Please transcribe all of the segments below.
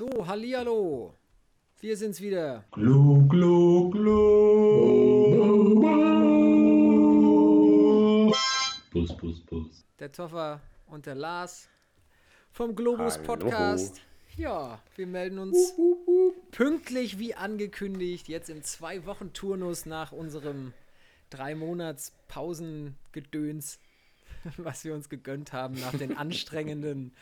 So, hallihallo. Wir sind's wieder. Glu, glu, glu. Bus, bus, bus. Der Toffer und der Lars vom Globus Hallo. Podcast. Ja, wir melden uns pünktlich wie angekündigt, jetzt im Zwei-Wochen-Turnus nach unserem Drei-Monats-Pausengedöns, was wir uns gegönnt haben nach den anstrengenden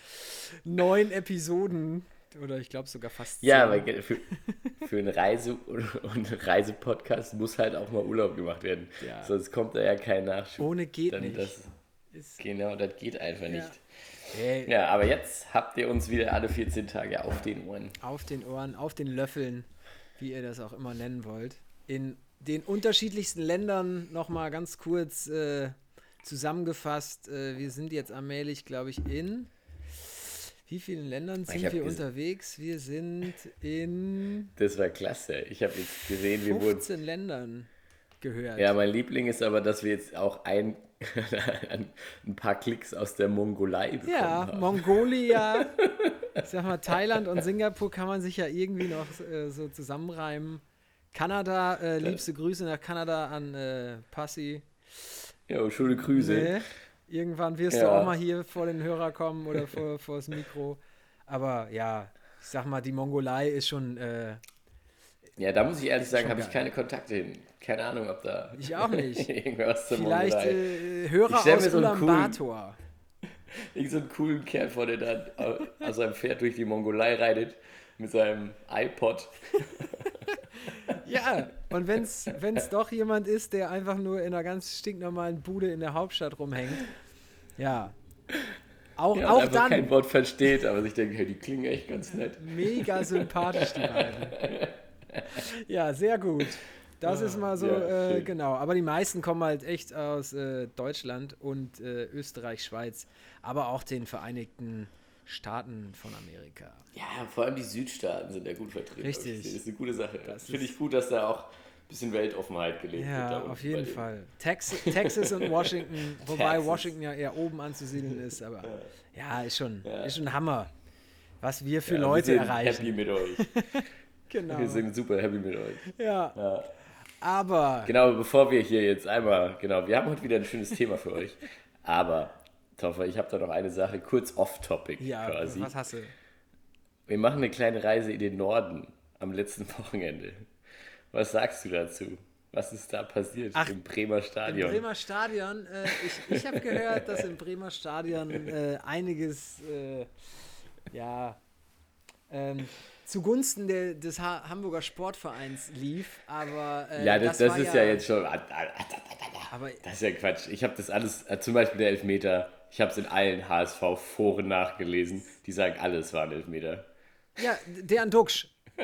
neun Episoden. Oder ich glaube sogar fast Ja, aber für, für einen Reise- und Reisepodcast muss halt auch mal Urlaub gemacht werden. Ja. Sonst kommt da ja kein Nachschub. Ohne geht Dann nicht. Das, Ist, genau, das geht einfach nicht. Hey, Ja, aber jetzt habt ihr uns wieder alle 14 Tage auf den Ohren. auf den Ohren, auf den Löffeln, wie ihr das auch immer nennen wollt. In den unterschiedlichsten Ländern nochmal ganz kurz äh, zusammengefasst. Äh, wir sind jetzt allmählich, glaube ich, in. Wie vielen Ländern sind wir unterwegs? Wir sind in Das war klasse. Ich habe jetzt gesehen, wir wurden. 15 Ländern gehört. Ja, mein Liebling ist aber, dass wir jetzt auch ein, ein paar Klicks aus der Mongolei bekommen Ja, haben. Mongolia. Ich sag mal, Thailand und Singapur kann man sich ja irgendwie noch äh, so zusammenreimen. Kanada, äh, liebste Grüße nach Kanada an äh, Passi. Ja, schöne Grüße. Nee, irgendwann wirst du Ja. auch mal hier vor den Hörer kommen oder vor, vor das Mikro. Aber ja, ich sag mal, die Mongolei ist schon, äh, Ja, da muss ich ehrlich sagen, habe ich keine Kontakte hin. Keine Ahnung, ob da Ich auch nicht. irgendwas zur vielleicht Mongolei. äh, Hörer Ich aus so Ulaanbaatar. Irgend so einen coolen Kerl vor, der dann au- aus seinem Pferd durch die Mongolei reitet mit seinem iPod. Ja, und wenn es doch jemand ist, der einfach nur in einer ganz stinknormalen Bude in der Hauptstadt rumhängt, ja, auch, Ja, auch einfach kein dann Wort versteht, aber sich denkt, hey, die klingen echt ganz nett. mega sympathisch, die beiden. Ja, sehr gut. Das ist mal so, Ja, äh, genau. Aber die meisten kommen halt echt aus äh, Deutschland und äh, Österreich, Schweiz, aber auch den Vereinigten Staaten von Amerika. Ja, vor allem die Südstaaten sind ja gut vertreten. Richtig. Das ist eine gute Sache. Das Finde ich gut, dass da auch ein bisschen Weltoffenheit gelebt wird. da Ja, auf jeden. Fall. Tex Texas und Washington, wobei Texas. Washington ja eher oben anzusiedeln ist, aber ja, ist schon, Ja. ist schon Hammer, was wir für Ja, Leute wir sind erreichen. happy mit euch. Genau. Wir sind super happy mit euch. Ja, Ja. aber Genau, bevor wir hier jetzt einmal, genau, wir haben heute wieder ein schönes Thema für euch. Aber, Toffer, ich habe da noch eine Sache, kurz off-topic ja, quasi. was hast du? Wir machen eine kleine Reise in den Norden am letzten Wochenende. Was sagst du dazu? Was ist da passiert Ach, im Bremer Im Stadion? Bremer Stadion, äh, ich, ich habe gehört, dass im Bremer Stadion äh, einiges, äh, ja, ähm, zugunsten der, des ha Hamburger Sportvereins lief, aber äh, ja, das, das, war ist ja, jetzt schon. aber Das ist ja Quatsch. Ich habe das alles, äh, zum Beispiel der Elfmeter, ich habe es in allen HSV-Foren nachgelesen. Die sagen, alles war ein Elfmeter. ja, der an Duxch,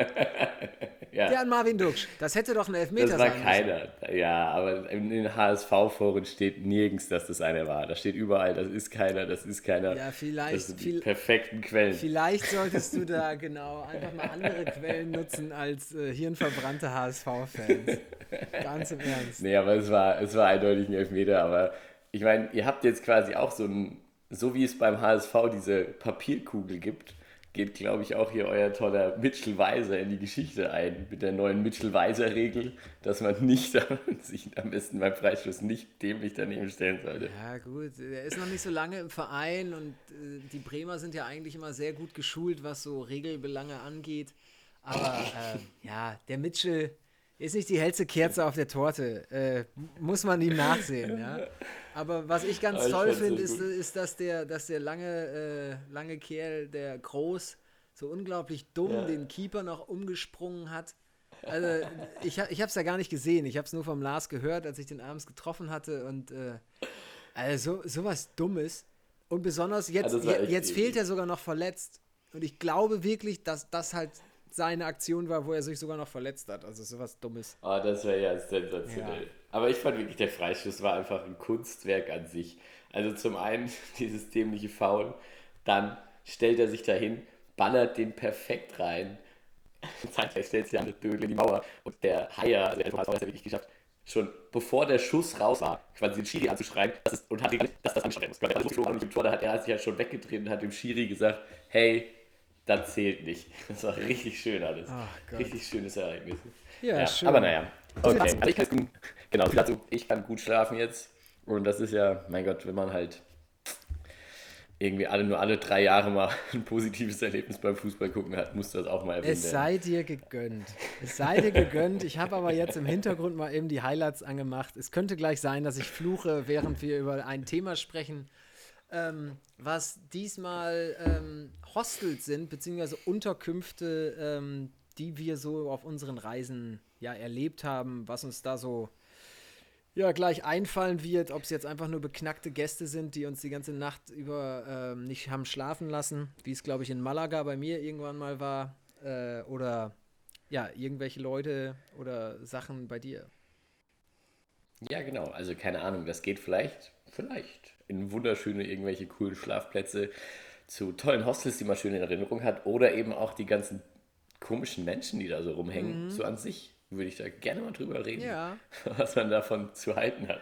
Ja. der an Marvin Duxch, das hätte doch ein Elfmeter Das war sein müssen. keiner. Ja, aber in den HSV-Foren steht nirgends, dass das einer war. Da steht überall, das ist keiner, das ist keiner. Ja, vielleicht- Das sind die viel- perfekten Quellen. Vielleicht solltest du da genau einfach mal andere Quellen nutzen als äh, hirnverbrannte HSV-Fans. Ganz im Ernst. Nee, aber es war, es war eindeutig ein Elfmeter. Aber ich meine, ihr habt jetzt quasi auch so ein, so wie es beim HSV diese Papierkugel gibt, geht, glaube ich, auch hier euer toller Mitchell Weiser in die Geschichte ein. Mit der neuen Mitchell Weiser-Regel, dass man nicht, sich am besten beim Freistoß nicht dämlich daneben stellen sollte. Ja, gut, er ist noch nicht so lange im Verein und äh, die Bremer sind ja eigentlich immer sehr gut geschult, was so Regelbelange angeht. Aber äh, ja, der Mitchell ist nicht die hellste Kerze auf der Torte. Äh, muss man ihm nachsehen, ja. Aber was ich ganz ich toll finde, ist, ist, dass der, dass der lange, äh, lange Kerl, der Groß, so unglaublich dumm Ja. den Keeper noch umgesprungen hat. Also, ich, ich habe es ja gar nicht gesehen. Ich habe es nur vom Lars gehört, als ich den abends getroffen hatte. Und äh, also so, sowas Dummes. Und besonders jetzt, Also jetzt fehlt er sogar noch verletzt. Und ich glaube wirklich, dass das halt seine Aktion war, wo er sich sogar noch verletzt hat. Also sowas Dummes. Ah, das wäre ja sensationell. Ja. Aber ich fand wirklich, der Freistoß war einfach ein Kunstwerk an sich. Also zum einen dieses dämliche Foul, dann stellt er sich dahin, ballert den perfekt rein. Zeitgleich stellt sich an der Dödel in die Mauer und der Haier, also der Thomas hat es ja wirklich geschafft, schon bevor der Schuss raus war, quasi den Schiri anzuschreien das ist, und hat gesagt, dass das angeschrien muss. Nicht im Tor, da hat er sich ja schon weggedreht und hat dem Schiri gesagt, hey, das zählt nicht. Das war richtig schön alles. Gott. richtig schönes Ereignis. Ja, schön. Aber naja. Okay. Also ich, kann, genau, dazu, ich kann gut schlafen jetzt. Und das ist ja, mein Gott, wenn man halt irgendwie alle nur alle drei Jahre mal ein positives Erlebnis beim Fußball gucken hat, muss das auch mal erwähnt Es sei dir gegönnt. Es sei dir gegönnt. Ich habe aber jetzt im Hintergrund mal eben die Highlights angemacht. Es könnte gleich sein, dass ich fluche, während wir über ein Thema sprechen, ähm, was diesmal ähm, Hostels sind, beziehungsweise Unterkünfte, ähm, die wir so auf unseren Reisen ja erlebt haben, was uns da so ja, gleich einfallen wird, ob es jetzt einfach nur beknackte Gäste sind, die uns die ganze Nacht über ähm, nicht haben schlafen lassen, wie es, glaube ich, in Malaga bei mir irgendwann mal war, äh, oder ja, irgendwelche Leute oder Sachen bei dir. Ja, genau. Also keine Ahnung, das geht vielleicht, vielleicht in wunderschöne irgendwelche coolen Schlafplätze zu tollen Hostels, die man schön in Erinnerung hat, oder eben auch die ganzen komischen Menschen, die da so rumhängen. So an sich würde ich da gerne mal drüber reden, Ja. was man davon zu halten hat.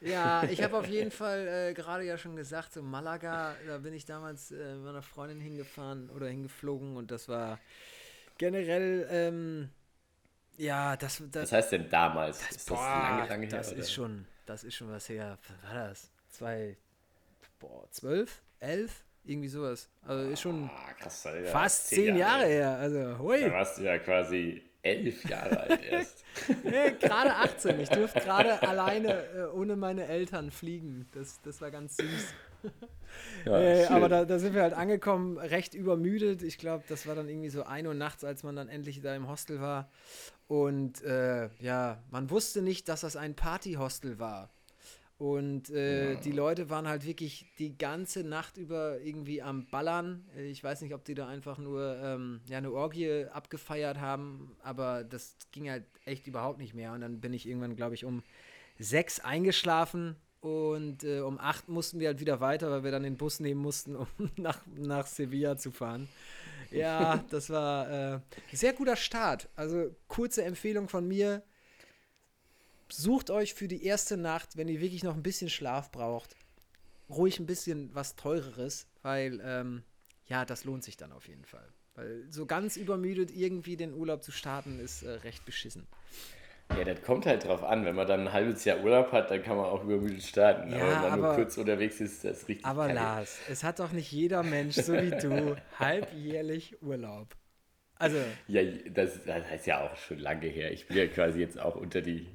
Ja, ich habe auf jeden Fall äh, gerade ja schon gesagt, so Malaga, da bin ich damals äh, mit meiner Freundin hingefahren oder hingeflogen und das war generell, ähm, ja, das, das, Was heißt denn damals? ist das Boah, lange, lange her? das oder? ist schon, das ist schon was her. Was war das? Zwei, boah, zwölf, elf, irgendwie sowas. Also ist schon Ah, krass, Alter. fast zehn Jahre her. Also, hui. Da warst du ja quasi elf Jahre alt erst. Nee, gerade 18. Ich durfte gerade alleine äh, ohne meine Eltern fliegen. Das, das war ganz süß. Ja, äh, aber da, da sind wir halt angekommen, recht übermüdet. Ich glaube, das war dann irgendwie so 1 Uhr nachts, als man dann endlich da im Hostel war. Und äh, ja, man wusste nicht, dass das ein Partyhostel war. Und äh, die Leute waren halt wirklich die ganze Nacht über irgendwie am Ballern. Äh, Ich weiß nicht, ob die da einfach nur ähm, ja, eine Orgie abgefeiert haben, aber das ging halt echt überhaupt nicht mehr. Und dann bin ich irgendwann, glaube ich, um sechs eingeschlafen und äh, um acht mussten wir halt wieder weiter, weil wir dann den Bus nehmen mussten, um nach, nach Sevilla zu fahren. Ja, das war äh, sehr guter Start. Also kurze Empfehlung von mir. Sucht euch für die erste Nacht, wenn ihr wirklich noch ein bisschen Schlaf braucht, ruhig ein bisschen was Teureres, weil ähm, ja, das lohnt sich dann auf jeden Fall. Weil so ganz übermüdet irgendwie den Urlaub zu starten, ist äh, recht beschissen. Ja, das kommt halt drauf an. Wenn man dann ein halbes Jahr Urlaub hat, dann kann man auch übermüdet starten. Ja, aber wenn man nur aber- kurz unterwegs ist, ist das richtig Aber kacke. Lars, es hat doch nicht jeder Mensch, so wie du, halbjährlich Urlaub. Also, Ja, das, das heißt ja auch schon lange her. Ich bin ja quasi jetzt auch unter die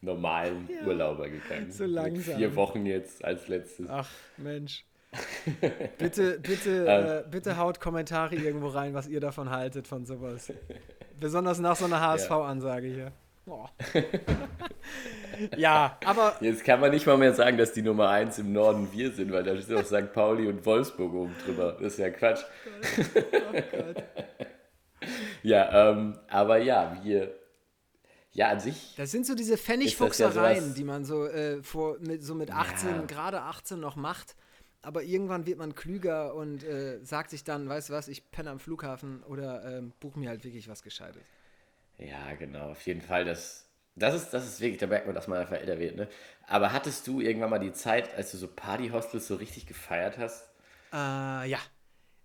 normalen Ja, Urlauber gegangen. so Mit langsam. Vier Wochen jetzt als letztes. ach Mensch. Bitte, bitte, Ähm. äh, bitte haut Kommentare irgendwo rein, was ihr davon haltet, von sowas. Besonders nach so einer HSV-Ansage hier. Oh. ja, aber Jetzt kann man nicht mal mehr sagen, dass die Nummer 1 im Norden wir sind, weil da ist auch St. Pauli und Wolfsburg oben drüber. Das ist ja Quatsch. oh Gott. Ja, ähm, aber ja, wir. Ja, an sich. Das sind so diese ja Pfennigfuchsereien, sowas- die man so, äh, vor, mit, so mit 18, Ja. gerade 18 noch macht. Aber irgendwann wird man klüger und äh, sagt sich dann, weißt du was, ich penne am Flughafen oder ähm, buche mir halt wirklich was Gescheites. Ja, genau, auf jeden Fall. Das, das, ist, das ist wirklich, da merkt man, dass man einfach älter wird. Ne? Aber hattest du irgendwann mal die Zeit, als du so Partyhostels so richtig gefeiert hast? Äh, ja.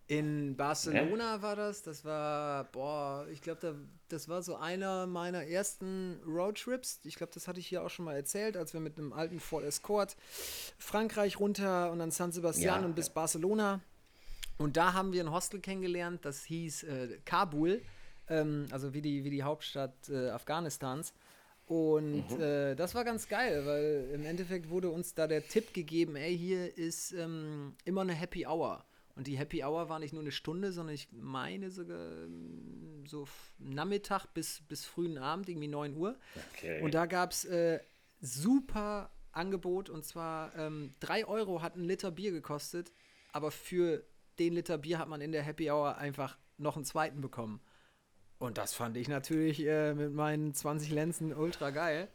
In Barcelona war das. Das war, boah, ich glaube, da, das war so einer meiner ersten Roadtrips. Ich glaube, das hatte ich hier auch schon mal erzählt, als wir mit einem alten Ford Escort Frankreich runter und dann San Sebastian Ja. und bis Barcelona. Und da haben wir ein Hostel kennengelernt, das hieß äh, Kabul, ähm, also wie die, wie die Hauptstadt äh, Afghanistans. Und äh, das war ganz geil, weil im Endeffekt wurde uns da der Tipp gegeben, ey, hier ist ähm, immer eine Happy Hour. Und die Happy Hour war nicht nur eine Stunde, sondern ich meine sogar ähm, so Nachmittag bis, bis frühen Abend, irgendwie 9 Uhr. Okay. Und da gab es äh, super Angebot und zwar ähm, 3 Euro hat ein Liter Bier gekostet, aber für den Liter Bier hat man in der Happy Hour einfach noch einen zweiten bekommen. Und das fand ich natürlich äh, mit meinen 20 Lenzen ultra geil.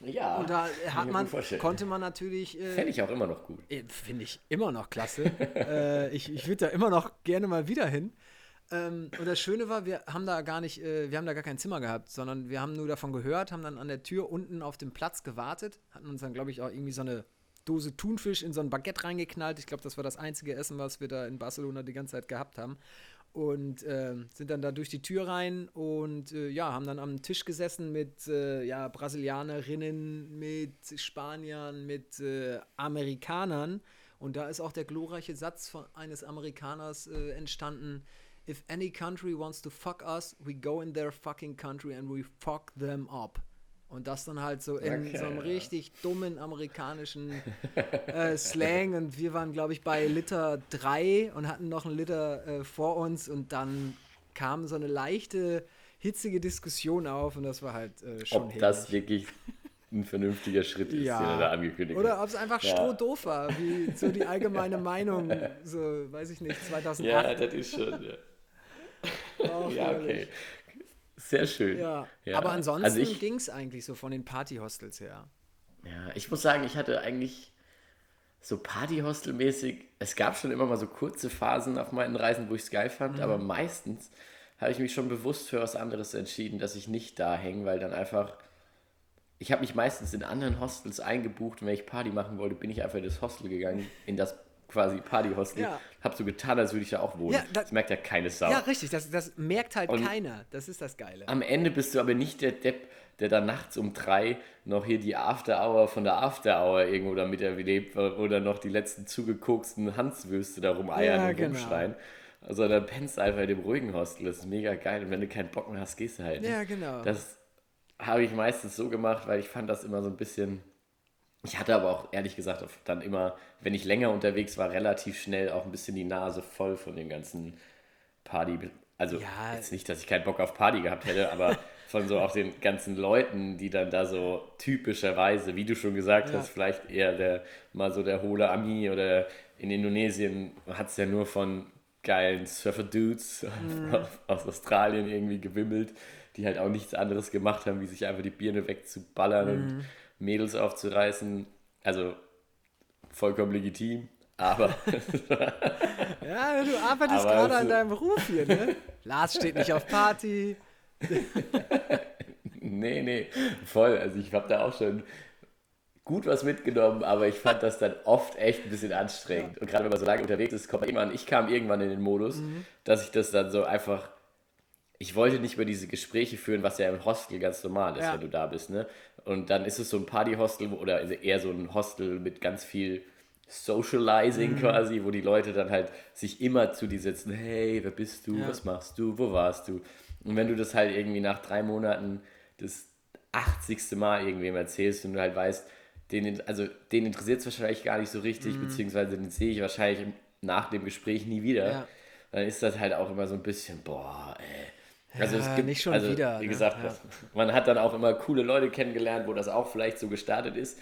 ja, Und da hat man, konnte man natürlich. Äh, Fände ich auch immer noch gut. äh, Finde ich immer noch klasse. äh, ich ich würde da immer noch gerne mal wieder hin. Ähm, und das Schöne war, wir haben da gar nicht, äh, wir haben da gar kein Zimmer gehabt, sondern wir haben nur davon gehört, haben dann an der Tür unten auf dem Platz gewartet, hatten uns dann, glaube ich, auch irgendwie so eine Dose Thunfisch in so ein Baguette reingeknallt. Ich glaube, das war das einzige Essen, was wir da in Barcelona die ganze Zeit gehabt haben. Und äh, sind dann da durch die Tür rein und äh, ja, haben dann am Tisch gesessen mit äh, ja, Brasilianerinnen, mit Spaniern, mit äh, Amerikanern. Und da ist auch der glorreiche Satz von eines Amerikaners äh, entstanden: If any country wants to fuck us, we go in their fucking country and we fuck them up. Und das dann halt so in Okay, so einem ja. richtig dummen amerikanischen äh, Slang. Und wir waren, glaube ich, bei Liter 3 und hatten noch einen Liter äh, vor uns. Und dann kam so eine leichte, hitzige Diskussion auf. Und das war halt äh, schon Ob das wirklich ein vernünftiger Schritt ist, Ja. den er da angekündigt Oder hat. ob es einfach Ja. strohdoof war, wie so die allgemeine Meinung, so, weiß ich nicht, 2008. Ja, das ist schon. Ja, auch ja okay. Sehr schön. Ja. Ja. Aber ansonsten Also ging es eigentlich so von den Partyhostels her. Ja, ich muss sagen, ich hatte eigentlich so Partyhostel-mäßig, es gab schon immer mal so kurze Phasen auf meinen Reisen, wo ich es geil fand, Mhm. aber meistens habe ich mich schon bewusst für was anderes entschieden, dass ich nicht da hänge, weil dann einfach, ich habe mich meistens in anderen Hostels eingebucht und wenn ich Party machen wollte, bin ich einfach in das Hostel gegangen, in das quasi Partyhostel, Ja. habe so getan, als würde ich da auch wohnen. Ja, da- das merkt ja keine Sau. Ja, richtig, das, das merkt halt Und- keiner. Das ist das Geile. Am Ende bist du aber nicht der Depp, der dann nachts um drei noch hier die After Hour von der After Hour irgendwo damit erlebt oder noch die letzten zugekoksten Hanswürste da rumeiern Ja, und genau. rumschreien. Also dann pennst du einfach in dem ruhigen Hostel. Das ist mega geil. Und wenn du keinen Bock mehr hast, gehst du halt. Ja, genau. Das habe ich meistens so gemacht, weil ich fand das immer so ein bisschen. Ich hatte aber auch ehrlich gesagt dann immer, wenn ich länger unterwegs war, relativ schnell auch ein bisschen die Nase voll von dem ganzen Party. Also Ja. jetzt nicht, dass ich keinen Bock auf Party gehabt hätte, aber von so auch den ganzen Leuten, die dann da so typischerweise, wie du schon gesagt Ja. hast, vielleicht eher der mal so der hohle Ami oder in Indonesien hat es ja nur von geilen Surfer-Dudes Mhm. aus Australien irgendwie gewimmelt, die halt auch nichts anderes gemacht haben, wie sich einfach die Birne wegzuballern Mhm. und Mädels aufzureißen. Also vollkommen legitim, aber Ja, du arbeitest Aber gerade es- an deinem Beruf hier, ne? Lars steht nicht auf Party. nee, nee, voll. Also ich habe da auch schon gut was mitgenommen, aber ich fand das dann oft echt ein bisschen anstrengend. Und gerade wenn man so lange unterwegs ist, kommt man irgendwann, ich kam irgendwann in den Modus, Mhm. dass ich das dann so einfach, ich wollte nicht mehr diese Gespräche führen, was ja im Hostel ganz normal ist, Ja. wenn du da bist, ne? Und dann ist es so ein Partyhostel oder eher so ein Hostel mit ganz viel Socializing Mhm. quasi, wo die Leute dann halt sich immer zu dir setzen, hey, wer bist du, Ja. was machst du, wo warst du? Und wenn du das halt irgendwie nach drei Monaten das 80. Mal irgendwem erzählst und du halt weißt, den, also den interessiert es wahrscheinlich gar nicht so richtig, Mhm. beziehungsweise den sehe ich wahrscheinlich nach dem Gespräch nie wieder, Ja. dann ist das halt auch immer so ein bisschen, boah, ey. Also Ja, es gibt, nicht schon also, wieder, wie ne? gesagt, Ja. man hat dann auch immer coole Leute kennengelernt, wo das auch vielleicht so gestartet ist.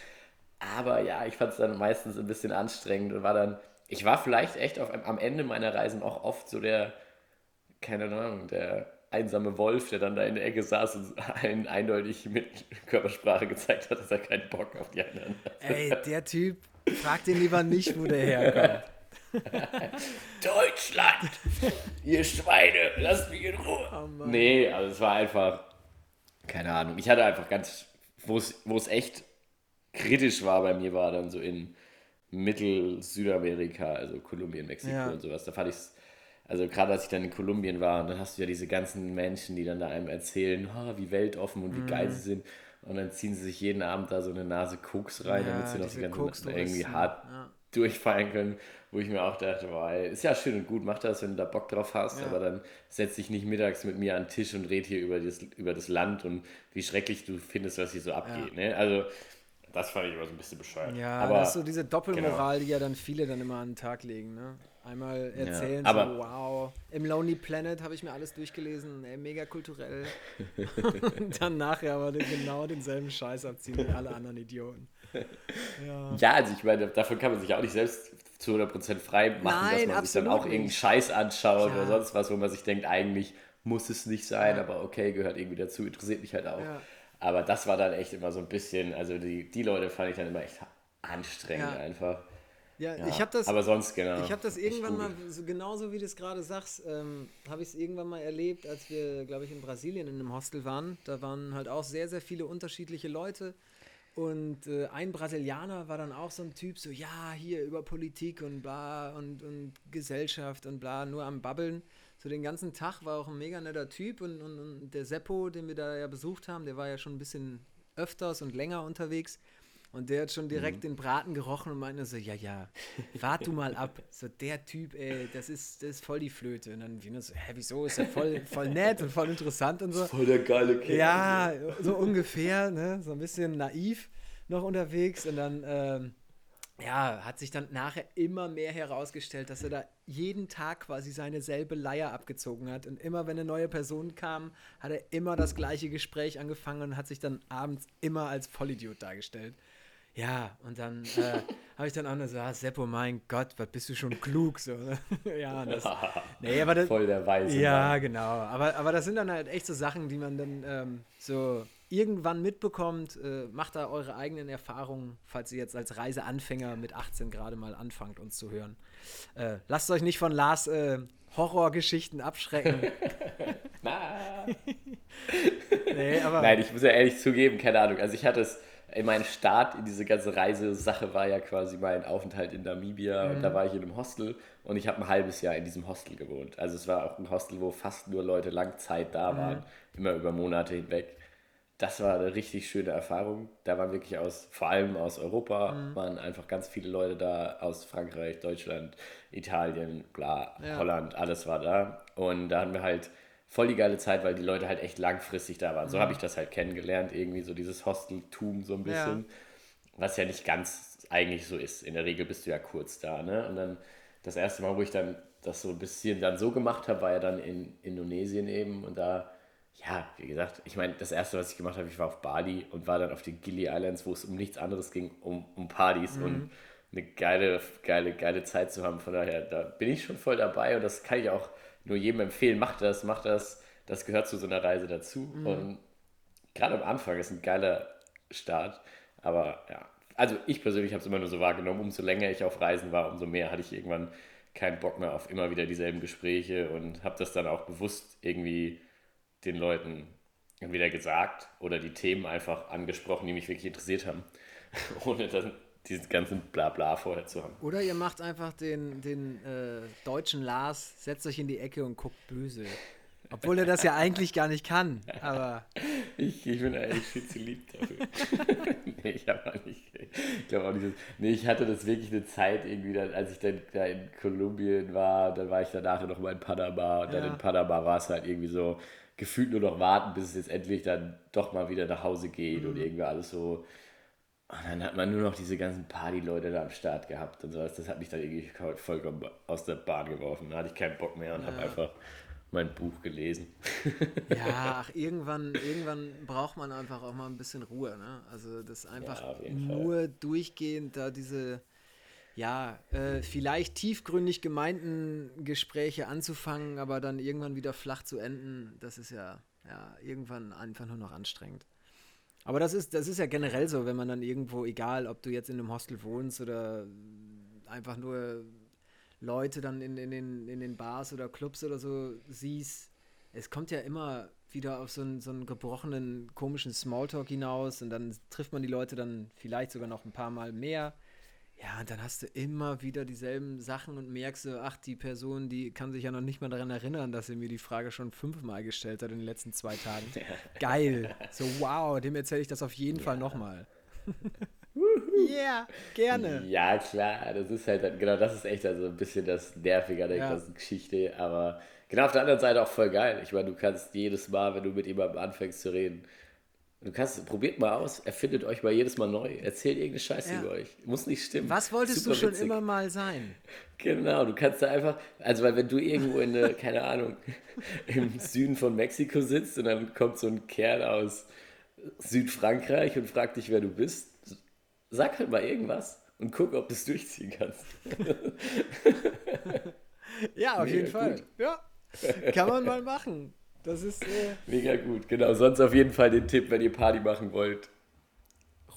Aber ja, ich fand es dann meistens ein bisschen anstrengend und war dann, ich war vielleicht echt auf, am Ende meiner Reisen auch oft so der, keine Ahnung, der einsame Wolf, der dann da in der Ecke saß und allen eindeutig mit Körpersprache gezeigt hat, dass er keinen Bock auf die anderen hat. Ey, der Typ, frag den lieber nicht, wo der herkommt. Deutschland! Ihr Schweine, lasst mich in Ruhe! Oh nee, also es war einfach, keine Ahnung. Ich hatte einfach ganz, wo es echt kritisch war bei mir, war dann so in Mittel-Südamerika, also Kolumbien, Mexiko Ja. und sowas. Da fand ich es, also gerade als ich dann in Kolumbien war, und dann hast du ja diese ganzen Menschen, die dann da einem erzählen, "Ha, wie weltoffen und wie Mhm. geil sie sind. Und dann ziehen sie sich jeden Abend da so eine Nase Koks rein, Ja, damit sie noch die ganze Kokstouristen, irgendwie hart ja. durchfallen können, wo ich mir auch dachte, ey, ist ja schön und gut, mach das, wenn du da Bock drauf hast, Ja. aber dann setz dich nicht mittags mit mir an den Tisch und red hier über das, über das Land und wie schrecklich du findest, was hier so abgeht. Ne? Also, das fand ich immer so ein bisschen bescheuert. Ja, aber, das ist so diese Doppelmoral, die ja dann viele dann immer an den Tag legen. Ne? Einmal erzählen aber- so, wow, im Lonely Planet habe ich mir alles durchgelesen, ey, mega kulturell. Und dann nachher aber genau denselben Scheiß abziehen wie alle anderen Idioten. Ja. ja, also ich meine, davon kann man sich auch nicht selbst zu 100% frei machen, Nein, dass man sich dann auch irgendeinen. Scheiß anschaut Ja. oder sonst was, wo man sich denkt, eigentlich muss es nicht sein, aber okay, gehört irgendwie dazu, interessiert mich halt auch. Ja. Aber das war dann echt immer so ein bisschen, also die, die Leute fand ich dann immer echt anstrengend Ja. einfach. Ja, Ja, ich habe das, aber sonst genau. ich habe das irgendwann mal, so genauso wie du es gerade sagst, ähm, habe ich es irgendwann mal erlebt, als wir, glaube ich, in Brasilien in einem Hostel waren. Da waren halt auch sehr, sehr viele unterschiedliche Leute. Und äh, ein Brasilianer war dann auch so ein Typ, so, ja, hier über Politik und bla und, und Gesellschaft und bla, nur am Babbeln. so den ganzen Tag, war auch ein mega netter Typ und, und, und der Seppo, den wir da ja besucht haben, der war ja schon ein bisschen öfters und länger unterwegs. Und der hat schon direkt mhm. den Braten gerochen und meinte so, ja, ja, wart du mal ab. So, der Typ, ey, das ist, das ist voll die Flöte. Und dann wir so, hä, wieso? Ist ja voll, voll nett und voll interessant und so. Voll der geile Kerl. Ja, so ungefähr, ne? So ein bisschen naiv noch unterwegs. Und dann, ähm, ja, hat sich dann nachher immer mehr herausgestellt, dass er da jeden Tag quasi seine selbe Leier abgezogen hat. Und immer, wenn eine neue Person kam, hat er immer das gleiche Gespräch angefangen und hat sich dann abends immer als Vollidiot dargestellt. Ja, und dann äh, habe ich dann auch nur so, ah, Seppo, mein Gott, was bist du schon klug? So, ja, das, nee, aber das, Voll der Weise. Ja, Mann. genau. Aber, aber das sind dann halt echt so Sachen, die man dann ähm, so irgendwann mitbekommt, äh, macht da eure eigenen Erfahrungen, falls ihr jetzt als Reiseanfänger mit 18 gerade mal anfangt, uns zu hören. Äh, lasst euch nicht von Lars äh, Horrorgeschichten abschrecken. nee, Nein, ich muss ja ehrlich zugeben, keine Ahnung. Also ich hatte es, mein Start in diese ganze Reisesache war ja quasi mein Aufenthalt in Namibia mhm. und da war ich in einem Hostel und ich habe ein halbes Jahr in diesem Hostel gewohnt. Also es war auch ein Hostel, wo fast nur Leute Langzeit da waren, mhm. immer über Monate hinweg das war eine richtig schöne Erfahrung. Da waren wirklich aus, vor allem aus Europa, mhm. waren einfach ganz viele Leute da, aus Frankreich, Deutschland, Italien, bla, ja. Holland, alles war da. Und da hatten wir halt voll die geile Zeit, weil die Leute halt echt langfristig da waren. Mhm. So habe ich das halt kennengelernt, irgendwie so dieses Hosteltum so ein bisschen. Ja. Was ja nicht ganz eigentlich so ist. In der Regel bist du ja kurz da, ne? Und dann das erste Mal, wo ich dann das so ein bisschen dann so gemacht habe, war ja dann in Indonesien eben und da ja, wie gesagt, ich meine, das erste, was ich gemacht habe, ich war auf Bali und war dann auf den Gili Islands, wo es um nichts anderes ging, um, um Partys mhm. und eine geile, geile, geile Zeit zu haben. Von daher, da bin ich schon voll dabei und das kann ich auch nur jedem empfehlen. Macht das, macht das. Das gehört zu so einer Reise dazu. Mhm. Und gerade am Anfang ist ein geiler Start. Aber ja, also ich persönlich habe es immer nur so wahrgenommen. Umso länger ich auf Reisen war, umso mehr hatte ich irgendwann keinen Bock mehr auf immer wieder dieselben Gespräche und habe das dann auch bewusst irgendwie den Leuten entweder gesagt oder die Themen einfach angesprochen, die mich wirklich interessiert haben, ohne dann diesen ganzen Blabla vorher zu haben. Oder ihr macht einfach den, den äh, deutschen Lars, setzt euch in die Ecke und guckt böse. Obwohl er das ja eigentlich gar nicht kann, aber. Ich, ich bin eigentlich viel zu lieb dafür. nee, ich habe auch nicht. Ich glaube auch nicht. Nee, ich hatte das wirklich eine Zeit irgendwie, dann, als ich dann da in Kolumbien war, dann war ich danach noch mal in Panama und ja. dann in Panama war es halt irgendwie so, gefühlt nur noch warten, bis es jetzt endlich dann doch mal wieder nach Hause geht mhm. und irgendwie alles so. Und dann hat man nur noch diese ganzen Party-Leute da am Start gehabt und so. Das hat mich dann irgendwie vollkommen aus der Bahn geworfen. Da hatte ich keinen Bock mehr und ja. habe einfach mein Buch gelesen. Ja, ach, irgendwann, irgendwann braucht man einfach auch mal ein bisschen Ruhe. Ne? Also das einfach ja, nur Fall. durchgehend da diese ja, äh, vielleicht tiefgründig gemeinten Gespräche anzufangen, aber dann irgendwann wieder flach zu enden, das ist ja, ja irgendwann einfach nur noch anstrengend. Aber das ist, das ist ja generell so, wenn man dann irgendwo, egal ob du jetzt in einem Hostel wohnst oder einfach nur Leute dann in, in, den, in den Bars oder Clubs oder so siehst, es kommt ja immer wieder auf so einen, so einen gebrochenen, komischen Smalltalk hinaus und dann trifft man die Leute dann vielleicht sogar noch ein paar Mal mehr ja, und dann hast du immer wieder dieselben Sachen und merkst du, ach, die Person, die kann sich ja noch nicht mal daran erinnern, dass sie mir die Frage schon fünfmal gestellt hat in den letzten zwei Tagen. Geil. So, wow, dem erzähle ich das auf jeden ja. Fall nochmal. Ja, yeah, gerne. Ja, klar, das ist halt, genau, das ist echt also ein bisschen das Nervige an der ja. ganzen Geschichte, aber genau auf der anderen Seite auch voll geil. Ich meine, du kannst jedes Mal, wenn du mit jemandem anfängst zu reden, Du kannst, probiert mal aus, erfindet euch mal jedes Mal neu, erzählt irgendeine Scheiße ja. über euch. Muss nicht stimmen. Was wolltest Super du schon witzig. immer mal sein? Genau, du kannst da einfach, also weil wenn du irgendwo in der, keine Ahnung, im Süden von Mexiko sitzt und dann kommt so ein Kerl aus Südfrankreich und fragt dich, wer du bist, sag halt mal irgendwas und guck, ob du es durchziehen kannst. ja, auf Mega jeden Fall. Gut. Ja, kann man mal machen. Das ist. Äh, Mega gut, genau. Sonst auf jeden Fall den Tipp, wenn ihr Party machen wollt.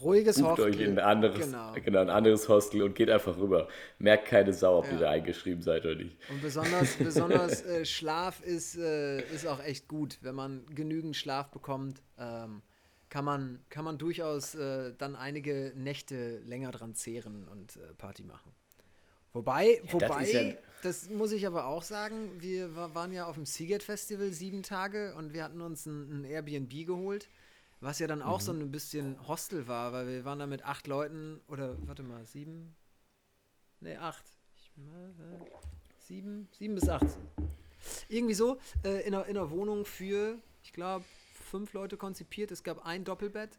Ruhiges Bucht Hostel. euch in ein anderes, genau. genau. ein anderes Hostel und geht einfach rüber. Merkt keine Sau, ob ja. ihr da eingeschrieben seid oder nicht. Und besonders, besonders äh, Schlaf ist, äh, ist auch echt gut. Wenn man genügend Schlaf bekommt, ähm, kann, man, kann man durchaus äh, dann einige Nächte länger dran zehren und äh, Party machen. Wobei, das wobei, ist ja- das muss ich aber auch sagen, wir wa- waren ja auf dem Seagate Festival sieben Tage und wir hatten uns ein, ein Airbnb geholt, was ja dann auch Mhm. so ein bisschen Hostel war, weil wir waren da mit acht Leuten oder warte mal, sieben? Ne, acht. Ich, äh, sieben? Sieben bis acht. Irgendwie so, äh, in, einer, in einer Wohnung für, ich glaube, fünf Leute konzipiert. Es gab ein Doppelbett,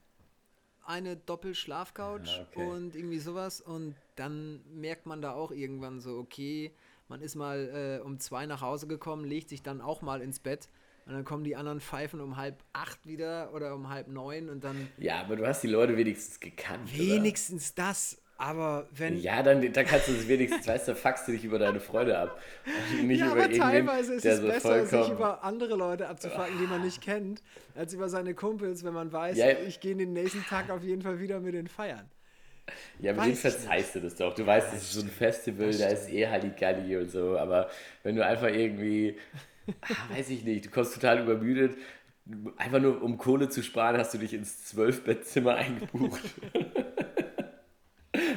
eine Doppelschlafcouch Ah, okay. und irgendwie sowas. Und dann merkt man da auch irgendwann so, okay, man ist mal äh, um zwei nach Hause gekommen, legt sich dann auch mal ins Bett. Und dann kommen die anderen Pfeifen um halb acht wieder oder um halb neun und dann Ja, aber du hast die Leute wenigstens gekannt. oder? wenigstens das. Aber wenn. Ja, dann, dann kannst du es wenigstens, weißt du, fuckst du dich über deine Freunde ab. Ja, über aber teilweise ist es so besser, sich über andere Leute abzufacken, die man nicht kennt, als über seine Kumpels, wenn man weiß, Ja. ich gehe den nächsten Tag auf jeden Fall wieder mit den feiern. Ja, mit dem verzeihst du das doch. Du weißt, das ist so ein Festival, da ist eh Halligalli und so. Aber wenn du einfach irgendwie, ah, weiß ich nicht, du kommst total übermüdet, einfach nur um Kohle zu sparen, hast du dich ins Zwölfbettzimmer eingebucht.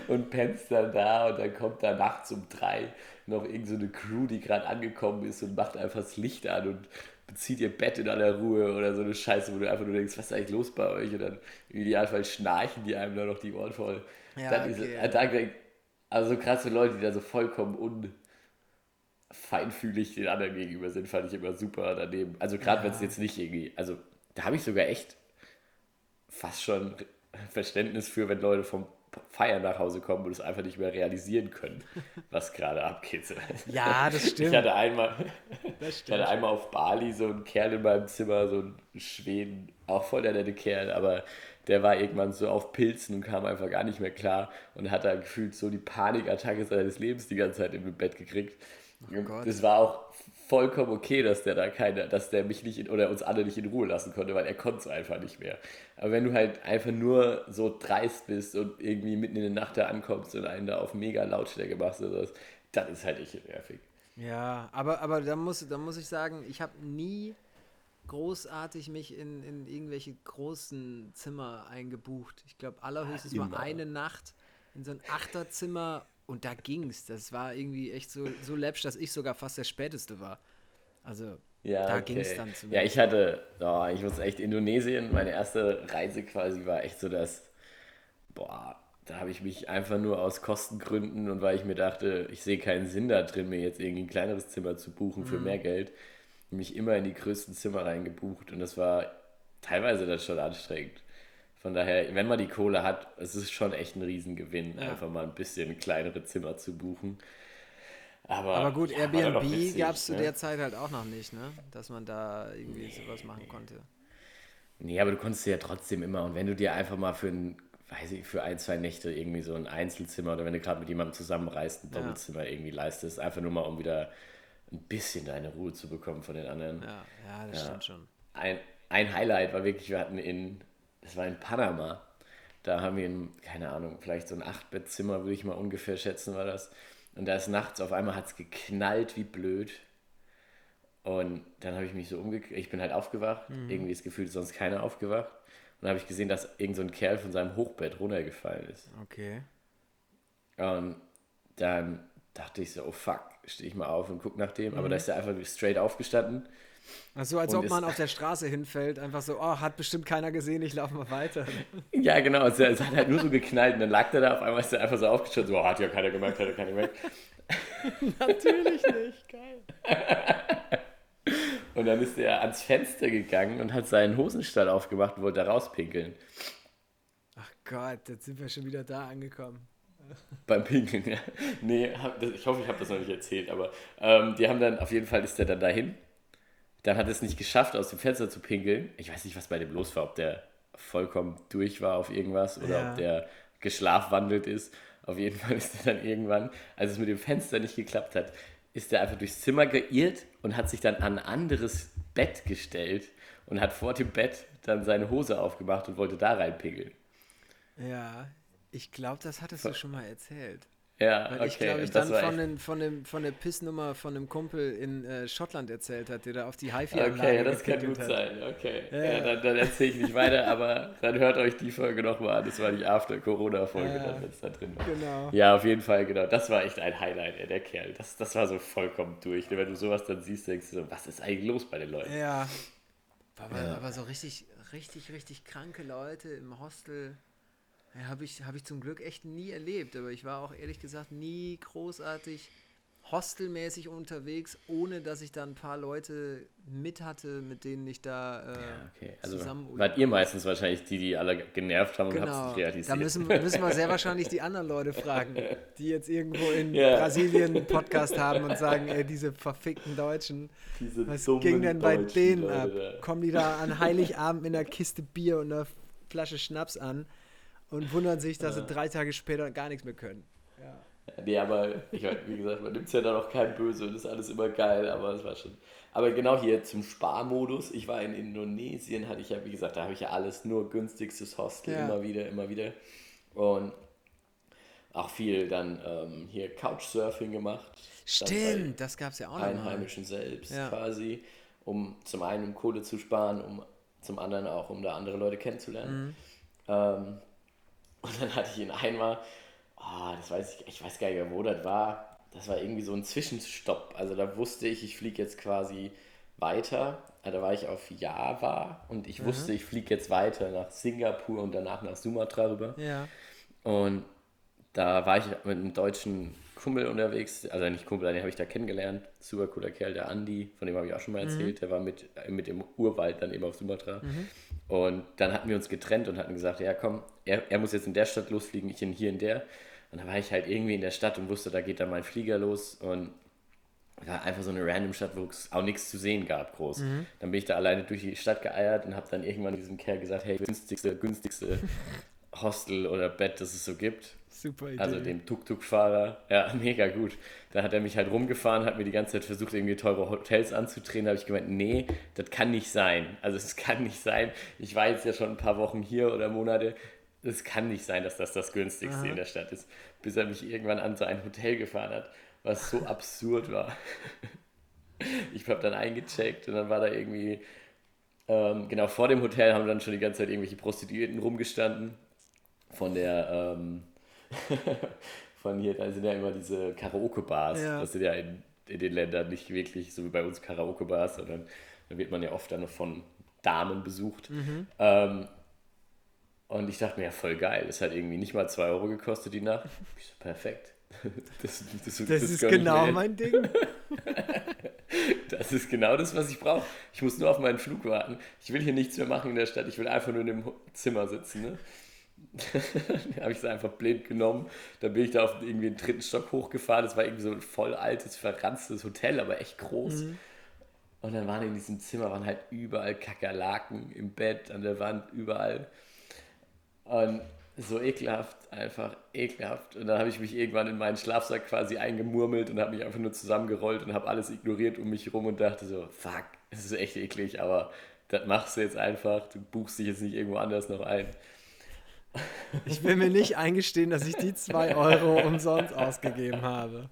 und pennst dann da und dann kommt da nachts um drei noch irgend so eine Crew, die gerade angekommen ist und macht einfach das Licht an und bezieht ihr Bett in aller Ruhe oder so eine Scheiße, wo du einfach nur denkst, was ist eigentlich los bei euch? Und dann im Idealfall schnarchen die einem da noch die Ohren voll. Ja, dann ist, okay, äh, ja. da denk- also so krasse Leute, die da so vollkommen unfeinfühlig den anderen gegenüber sind, fand ich immer super daneben. Also gerade wenn es jetzt nicht irgendwie, also da habe ich sogar echt fast schon Verständnis für, wenn Leute vom Feiern nach Hause kommen und es einfach nicht mehr realisieren können, was gerade abgeht. Ja, das stimmt. Ich hatte einmal, ich hatte einmal auf Bali so einen Kerl in meinem Zimmer, so einen Schweden, auch voll der nette Kerl, aber der war irgendwann so auf Pilzen und kam einfach gar nicht mehr klar und hat da gefühlt so die Panikattacke seines Lebens die ganze Zeit im Bett gekriegt. Gott. das war auch vollkommen okay, dass der da keine, dass der mich nicht in, oder uns alle nicht in Ruhe lassen konnte, weil er konnte es einfach nicht mehr. Aber wenn du halt einfach nur so dreist bist und irgendwie mitten in der Nacht da ankommst und einen da auf mega Lautstärke machst oder sowas, dann ist halt echt nervig. Ja, aber, aber da, muss, da muss ich sagen, ich habe nie großartig mich in, in irgendwelche großen Zimmer eingebucht. Ich glaube, allerhöchstens mal Immer. eine Nacht in so ein Achterzimmer und da ging's. Das war irgendwie echt so, so läppsch, dass ich sogar fast der Späteste war. Also, Ja, da okay. ging's dann Ja, zumindest. ich hatte, oh, ich muss echt, Indonesien, meine erste Reise quasi war echt so das, boah, da habe ich mich einfach nur aus Kostengründen und weil ich mir dachte, ich sehe keinen Sinn da drin, mir jetzt irgendwie ein kleineres Zimmer zu buchen Mhm. für mehr Geld, mich immer in die größten Zimmer reingebucht und das war teilweise dann schon anstrengend. Von daher, wenn man die Kohle hat, es ist schon echt ein Riesengewinn, Ja. einfach mal ein bisschen kleinere Zimmer zu buchen. Aber, aber gut, ja, Airbnb gab es zu ne? der Zeit halt auch noch nicht, ne? Dass man da irgendwie sowas machen konnte. Nee, aber du konntest ja trotzdem immer, und wenn du dir einfach mal für ein, weiß ich, für ein, zwei Nächte irgendwie so ein Einzelzimmer oder wenn du gerade mit jemandem zusammenreist, ein Ja. Doppelzimmer irgendwie leistest, einfach nur mal, um wieder ein bisschen deine Ruhe zu bekommen von den anderen. Ja, ja, das Ja. stimmt schon. Ein, ein Highlight war wirklich, wir hatten in, das war in Panama, da haben wir in, keine Ahnung, vielleicht so ein Achtbettzimmer, würde ich mal ungefähr schätzen, war das. Und da ist nachts auf einmal hat es geknallt wie blöd. Und dann habe ich mich so umgekehrt, ich bin halt aufgewacht, irgendwie das Gefühl, sonst keiner aufgewacht. Und dann habe ich gesehen, dass irgend so ein Kerl von seinem Hochbett runtergefallen ist. Okay. Und dann dachte ich so, oh fuck, stehe ich mal auf und guck nach dem. Aber da ist er einfach straight aufgestanden. Also als Und ob man auf der Straße hinfällt, einfach so, oh, hat bestimmt keiner gesehen, ich laufe mal weiter. Ja, genau, es, es hat halt nur so geknallt und dann lag der da, auf einmal ist er einfach so so, oh, hat ja keiner gemerkt, hat ja keiner gemerkt. Natürlich nicht, geil. Und dann ist er ans Fenster gegangen und hat seinen Hosenstall aufgemacht und wollte da rauspinkeln. Ach Gott, jetzt sind wir schon wieder da angekommen. Beim Pinkeln, ja. Nee, hab, ich hoffe, ich habe das noch nicht erzählt, aber ähm, die haben dann, auf jeden Fall ist der dann dahin. Dann hat es nicht geschafft, aus dem Fenster zu pinkeln. Ich weiß nicht, was bei dem los war, ob der vollkommen durch war auf irgendwas oder Ja. ob der geschlafwandelt ist. Auf jeden Fall ist er dann irgendwann, als es mit dem Fenster nicht geklappt hat, ist er einfach durchs Zimmer geirrt und hat sich dann an ein anderes Bett gestellt und hat vor dem Bett dann seine Hose aufgemacht und wollte da reinpinkeln. Ja, ich glaube, das hattest du schon mal erzählt. Ja, Weil okay. ich glaube, ich dann von, den, von, dem, von der Pissnummer von einem Kumpel in äh, Schottland erzählt hat, der da auf die HiFi-Anlage Okay, ja, das kann gut hat. sein. Okay. Ja, Ja, ja. dann, dann erzähle ich nicht weiter, aber dann hört euch die Folge nochmal an. Das war die After-Corona-Folge, Ja. dann, wenn es da drin war. Genau. Ja, auf jeden Fall, genau. Das war echt ein Highlight, ey, der Kerl. Das, das war so vollkommen durch. Wenn du sowas dann siehst, denkst du so, was ist eigentlich los bei den Leuten? Ja. Aber, Ja. aber so richtig, richtig, richtig kranke Leute im Hostel ja, habe ich, hab ich zum Glück echt nie erlebt. Aber ich war auch ehrlich gesagt nie großartig hostelmäßig unterwegs, ohne dass ich da ein paar Leute mit hatte, mit denen ich da äh, Ja, okay. Also zusammen. wart ihr meistens wahrscheinlich die, die alle genervt haben und Genau, hab's nicht realisiert. da müssen, müssen wir sehr wahrscheinlich die anderen Leute fragen, die jetzt irgendwo in Ja. Brasilien einen Podcast haben und sagen, ey, diese verfickten Deutschen, Diese was ging denn bei Deutschen, denen Leute, ab? Kommen die da an Heiligabend mit einer Kiste Bier und einer Flasche Schnaps an und wundern sich, dass sie drei Tage später gar nichts mehr können. Ja. Nee, aber ich wie gesagt, man nimmt es ja dann auch kein Böse und ist alles immer geil, aber es war schon. Aber genau hier zum Sparmodus. Ich war in Indonesien, hatte ich ja, wie gesagt, da habe ich ja alles nur günstigstes Hostel, Ja. immer wieder, immer wieder. Und auch viel dann ähm, hier Couchsurfing gemacht. Stimmt, das gab es ja auch noch mal. Einheimischen selbst Ja. quasi, um zum einen um Kohle zu sparen, um zum anderen auch, um da andere Leute kennenzulernen. Mhm. Ähm, und dann hatte ich ihn einmal, ah, das weiß ich, ich weiß gar nicht mehr, wo das war. Das war irgendwie so ein Zwischenstopp. Also da wusste ich, ich fliege jetzt quasi weiter. Ah, Da war ich auf Java und ich wusste, ich fliege jetzt weiter nach Singapur und danach nach Sumatra rüber. Ja. Und da war ich mit einem deutschen Kumpel unterwegs, also nicht Kumpel, den habe ich da kennengelernt. Super cooler Kerl, der Andi, von dem habe ich auch schon mal erzählt. Der war mit, mit im Urwald dann eben auf Sumatra. Und dann hatten wir uns getrennt und hatten gesagt, ja komm, er, er muss jetzt in der Stadt losfliegen, ich in hier in der. Und dann war ich halt irgendwie in der Stadt und wusste, da geht dann mein Flieger los und war einfach so eine random Stadt, wo es auch nichts zu sehen gab, groß. Dann bin ich da alleine durch die Stadt geeiert und habe dann irgendwann diesem Kerl gesagt, hey, günstigste, günstigste Hostel oder Bett, das es so gibt. Super Idee. Also dem Tuk-Tuk-Fahrer. Ja, mega gut. Da hat er mich halt rumgefahren, hat mir die ganze Zeit versucht, irgendwie teure Hotels anzudrehen. Da habe ich gemeint, nee, das kann nicht sein. Also es kann nicht sein. Ich war jetzt ja schon ein paar Wochen hier oder Monate. Es kann nicht sein, dass das das günstigste in der Stadt ist. Bis er mich irgendwann an so ein Hotel gefahren hat, was so absurd war. Ich habe dann eingecheckt und dann war da irgendwie, ähm, genau vor dem Hotel haben dann schon die ganze Zeit irgendwelche Prostituierten rumgestanden. Von der, ähm, von hier, da sind ja immer diese Karaoke-Bars. Ja. Das sind ja in, in den Ländern nicht wirklich so wie bei uns Karaoke-Bars, sondern da wird man ja oft dann noch von Damen besucht. Ähm, und ich dachte mir, ja, voll geil. Das hat irgendwie nicht mal 2 Euro gekostet die Nacht. Ich so, perfekt. Das, das, das ist ich mir genau mein Ding. Das ist genau das, was ich brauche. Ich muss nur auf meinen Flug warten. Ich will hier nichts mehr machen in der Stadt. Ich will einfach nur in dem Zimmer sitzen. Ne? Dann habe ich es einfach blind genommen. Dann bin ich da auf irgendwie den dritten Stock hochgefahren. Das war irgendwie so ein voll altes, verranztes Hotel, aber echt groß. Und dann waren in diesem Zimmer waren halt überall Kakerlaken im Bett, an der Wand, überall. Und so ekelhaft, einfach ekelhaft. Und dann habe ich mich irgendwann in meinen Schlafsack quasi eingemurmelt und habe mich einfach nur zusammengerollt und habe alles ignoriert um mich herum und dachte so, fuck, es ist echt eklig, aber das machst du jetzt einfach. Du buchst dich jetzt nicht irgendwo anders noch ein. Ich will mir nicht eingestehen, dass ich die 2 Euro umsonst ausgegeben habe.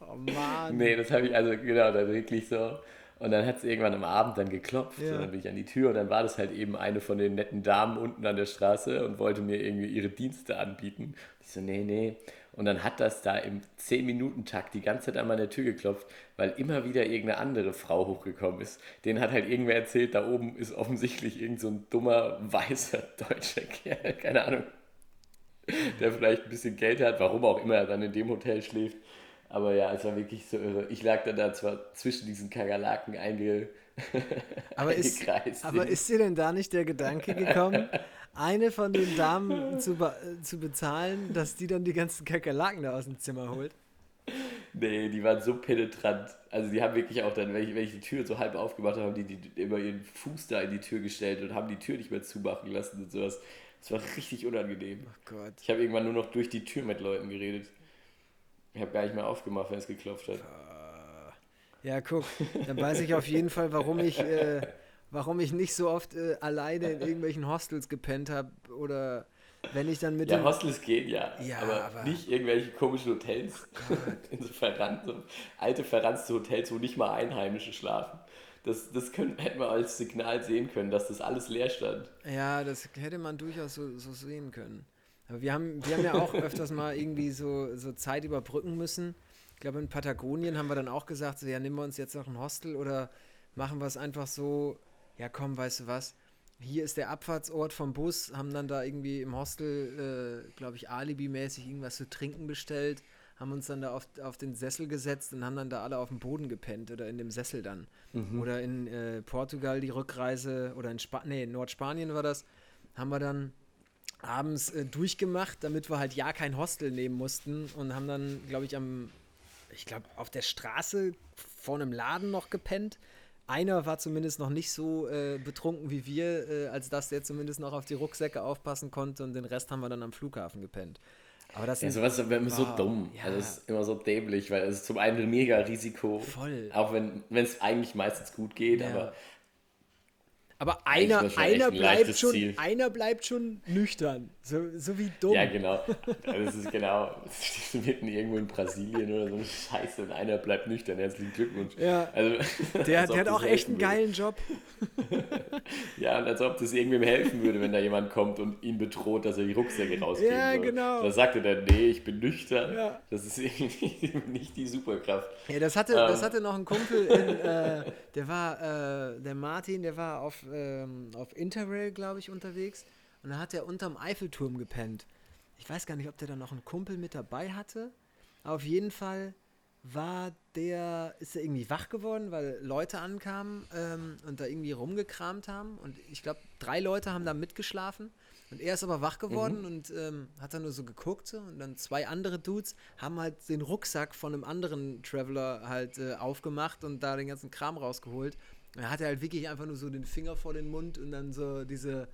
Oh Mann. Nee, das habe ich also, genau, dann wirklich so. Und dann hat es irgendwann am Abend dann geklopft Ja. und dann bin ich an die Tür und dann war das halt eben eine von den netten Damen unten an der Straße und wollte mir irgendwie ihre Dienste anbieten. Ich so, nee, nee. Und dann hat das da im 10-Minuten-Takt die ganze Zeit an meine Tür geklopft, weil immer wieder irgendeine andere Frau hochgekommen ist. Den hat halt irgendwer erzählt, da oben ist offensichtlich irgend so ein dummer, weißer deutscher Kerl, keine Ahnung, der vielleicht ein bisschen Geld hat, warum auch immer er dann in dem Hotel schläft. Aber ja, es war wirklich so irre. Ich lag dann da zwar zwischen diesen Kakerlaken einge Aber ist, aber ist dir denn da nicht der Gedanke gekommen, eine von den Damen zu, be zu bezahlen, dass die dann die ganzen Kakerlaken da aus dem Zimmer holt? Nee, die waren so penetrant. Also die haben wirklich auch dann, wenn ich, wenn ich die Tür so halb aufgemacht habe, haben die, die immer ihren Fuß da in die Tür gestellt und haben die Tür nicht mehr zumachen lassen und sowas. Das war richtig unangenehm. Oh Gott. Ich habe irgendwann nur noch durch die Tür mit Leuten geredet. Ich habe gar nicht mehr aufgemacht, wenn es geklopft hat. Ja, guck, dann weiß ich auf jeden Fall, warum ich, äh, warum ich nicht so oft äh, alleine in irgendwelchen Hostels gepennt habe oder wenn ich dann mit Ja, dem. Hostels gehen ja, Ja, aber, aber- nicht irgendwelche komischen Hotels. In so, verran, so alte, verranzte Hotels, wo nicht mal Einheimische schlafen. Das, das können, hätten wir als Signal sehen können, dass das alles leer stand. Ja, das hätte man durchaus so, so sehen können. Aber wir haben, wir haben ja auch öfters mal irgendwie so, so Zeit überbrücken müssen. Ich glaube, in Patagonien haben wir dann auch gesagt, so, ja, nehmen wir uns jetzt noch ein Hostel oder machen wir es einfach so, ja komm, weißt du was, hier ist der Abfahrtsort vom Bus, haben dann da irgendwie im Hostel, äh, glaube ich, alibimäßig irgendwas zu trinken bestellt, haben uns dann da auf, auf den Sessel gesetzt und haben dann da alle auf dem Boden gepennt oder in dem Sessel dann. Oder in äh, Portugal die Rückreise oder in Spa nee, in Nordspanien war das, haben wir dann abends äh, durchgemacht, damit wir halt ja kein Hostel nehmen mussten und haben dann, glaube ich, am, ich glaube, auf der Straße vor einem Laden noch gepennt. Einer war zumindest noch nicht so äh, betrunken wie wir, äh, als dass der zumindest noch auf die Rucksäcke aufpassen konnte und den Rest haben wir dann am Flughafen gepennt. Aber das Ja, sowas wäre immer so Wow, dumm. ja. Also es ist immer so dämlich, weil es ist zum einen ein mega Risiko. Voll. Auch wenn es eigentlich meistens gut geht, Ja. aber Aber einer, einer, ein bleibt schon, Ziel. einer bleibt schon nüchtern. So, so wie dumm. ja genau. Also es ist genau, es steht mitten irgendwo in Brasilien oder so eine Scheiße und einer bleibt nüchtern. Herzlichen Glückwunsch. Ja. Also, der, der hat das auch echt einen würde. geilen Job. Ja, und als ob das irgendwem helfen würde, wenn da jemand kommt und ihn bedroht, dass er die Rucksäcke rausgeben Ja, soll. genau. Da sagt er dann, nee, ich bin nüchtern. Ja. Das ist irgendwie nicht die Superkraft. Ja, das hatte, das Ähm. hatte noch ein Kumpel, in, äh, der war, äh, der Martin, der war auf, ähm, auf Interrail, glaube ich, unterwegs. Und da hat er unterm Eiffelturm gepennt. Ich weiß gar nicht, ob der da noch einen Kumpel mit dabei hatte. Aber auf jeden Fall war der, ist er irgendwie wach geworden, weil Leute ankamen ähm, und da irgendwie rumgekramt haben. Und ich glaube, drei Leute haben da mitgeschlafen. Und er ist aber wach geworden und ähm, hat dann nur so geguckt. So, und dann zwei andere Dudes haben halt den Rucksack von einem anderen Traveler halt äh, aufgemacht und da den ganzen Kram rausgeholt. Und er hatte halt wirklich einfach nur so den Finger vor den Mund und dann so diese,